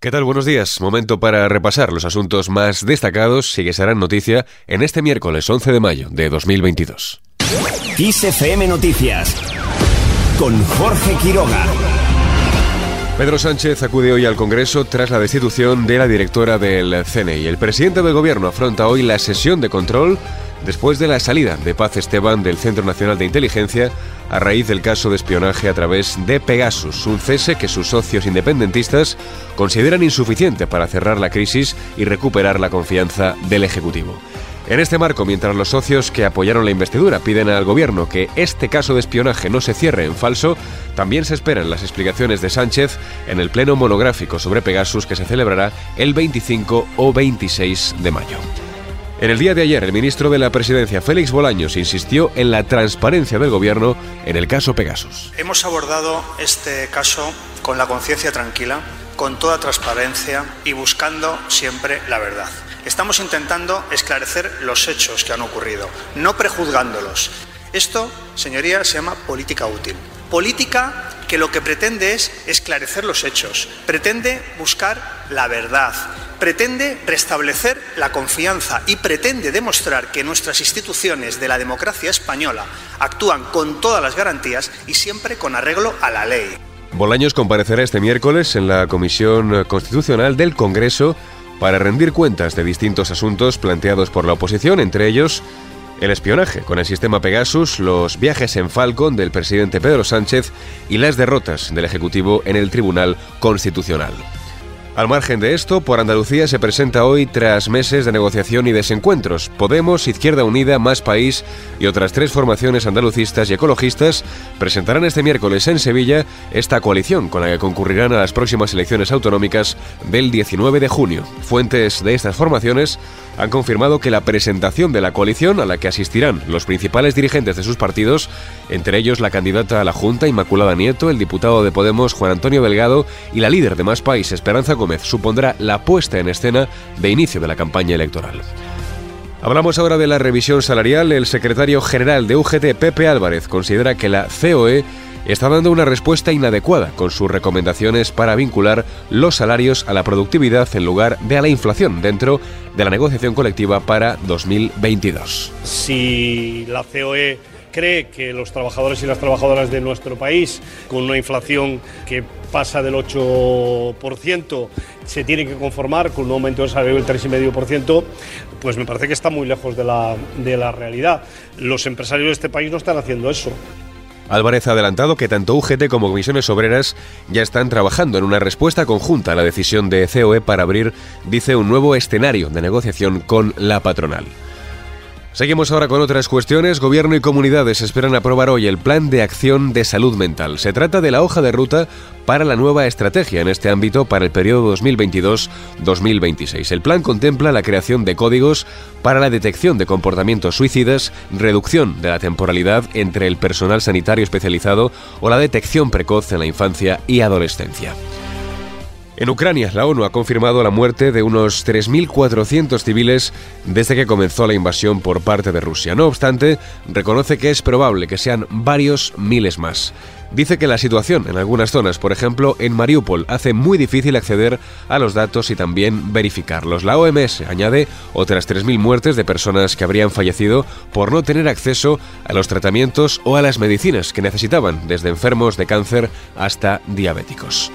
¿Qué tal? Buenos días. Momento para repasar los asuntos más destacados y que serán noticia en este miércoles 11 de mayo de 2022. XFM Noticias con Jorge Quiroga. Pedro Sánchez acude hoy al Congreso tras la destitución de la directora del CNI. El presidente del Gobierno afronta hoy la sesión de control después de la salida de Paz Esteban del Centro Nacional de Inteligencia a raíz del caso de espionaje a través de Pegasus, un cese que sus socios independentistas consideran insuficiente para cerrar la crisis y recuperar la confianza del Ejecutivo. En este marco, mientras los socios que apoyaron la investidura piden al gobierno que este caso de espionaje no se cierre en falso, también se esperan las explicaciones de Sánchez en el pleno monográfico sobre Pegasus que se celebrará el 25 o 26 de mayo. En el día de ayer, el ministro de la Presidencia, Félix Bolaños, insistió en la transparencia del gobierno en el caso Pegasus. Hemos abordado este caso con la conciencia tranquila, con toda transparencia y buscando siempre la verdad. Estamos intentando esclarecer los hechos que han ocurrido, no prejuzgándolos. Esto, señoría, se llama política útil. Política que lo que pretende es esclarecer los hechos, pretende buscar la verdad, pretende restablecer la confianza y pretende demostrar que nuestras instituciones de la democracia española actúan con todas las garantías y siempre con arreglo a la ley. Bolaños comparecerá este miércoles en la Comisión Constitucional del Congreso para rendir cuentas de distintos asuntos planteados por la oposición, entre ellos el espionaje con el sistema Pegasus, los viajes en Falcon del presidente Pedro Sánchez y las derrotas del Ejecutivo en el Tribunal Constitucional. Al margen de esto, por Andalucía se presenta hoy, tras meses de negociación y desencuentros, Podemos, Izquierda Unida, Más País y otras tres formaciones andalucistas y ecologistas presentarán este miércoles en Sevilla esta coalición con la que concurrirán a las próximas elecciones autonómicas del 19 de junio. Fuentes de estas formaciones han confirmado que la presentación de la coalición a la que asistirán los principales dirigentes de sus partidos, entre ellos la candidata a la Junta Inmaculada Nieto, el diputado de Podemos Juan Antonio Delgado y la líder de Más País Esperanza Gómez, supondrá la puesta en escena de inicio de la campaña electoral. Hablamos ahora de la revisión salarial. El secretario general de UGT, Pepe Álvarez, considera que la COE está dando una respuesta inadecuada con sus recomendaciones para vincular los salarios a la productividad en lugar de a la inflación dentro de la negociación colectiva para 2022. Si la COE cree que los trabajadores y las trabajadoras de nuestro país, con una inflación que pasa del 8%, se tiene que conformar con un aumento del salario del 3,5%, pues me parece que está muy lejos de la, de la realidad. Los empresarios de este país no están haciendo eso. Álvarez ha adelantado que tanto UGT como comisiones obreras ya están trabajando en una respuesta conjunta a la decisión de COE para abrir, dice, un nuevo escenario de negociación con la patronal. Seguimos ahora con otras cuestiones. Gobierno y comunidades esperan aprobar hoy el Plan de Acción de Salud Mental. Se trata de la hoja de ruta para la nueva estrategia en este ámbito para el periodo 2022-2026. El plan contempla la creación de códigos para la detección de comportamientos suicidas, reducción de la temporalidad entre el personal sanitario especializado o la detección precoz en la infancia y adolescencia. En Ucrania, la ONU ha confirmado la muerte de unos 3.400 civiles desde que comenzó la invasión por parte de Rusia. No obstante, reconoce que es probable que sean varios miles más. Dice que la situación en algunas zonas, por ejemplo en Mariupol, hace muy difícil acceder a los datos y también verificarlos. La OMS añade otras 3.000 muertes de personas que habrían fallecido por no tener acceso a los tratamientos o a las medicinas que necesitaban, desde enfermos de cáncer hasta diabéticos.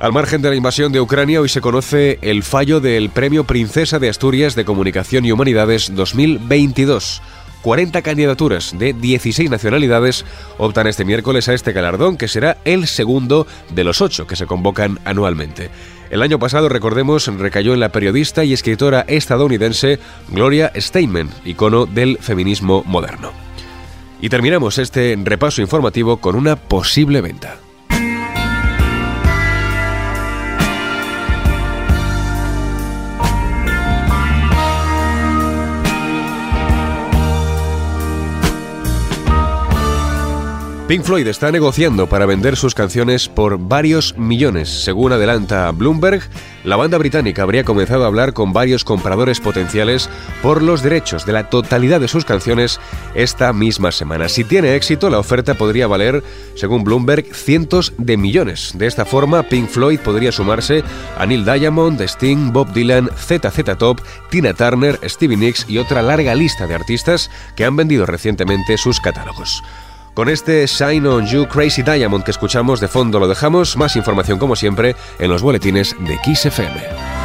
Al margen de la invasión de Ucrania, hoy se conoce el fallo del Premio Princesa de Asturias de Comunicación y Humanidades 2022. 40 candidaturas de 16 nacionalidades optan este miércoles a este galardón, que será el segundo de los ocho que se convocan anualmente. El año pasado, recordemos, recayó en la periodista y escritora estadounidense Gloria Steinem, icono del feminismo moderno. Y terminamos este repaso informativo con una posible venta. Pink Floyd está negociando para vender sus canciones por varios millones. Según adelanta Bloomberg, la banda británica habría comenzado a hablar con varios compradores potenciales por los derechos de la totalidad de sus canciones esta misma semana. Si tiene éxito, la oferta podría valer, según Bloomberg, cientos de millones. De esta forma, Pink Floyd podría sumarse a Neil Diamond, Sting, Bob Dylan, ZZ Top, Tina Turner, Stevie Nicks y otra larga lista de artistas que han vendido recientemente sus catálogos. Con este Shine on You Crazy Diamond que escuchamos de fondo lo dejamos. Más información como siempre en los boletines de Kiss FM.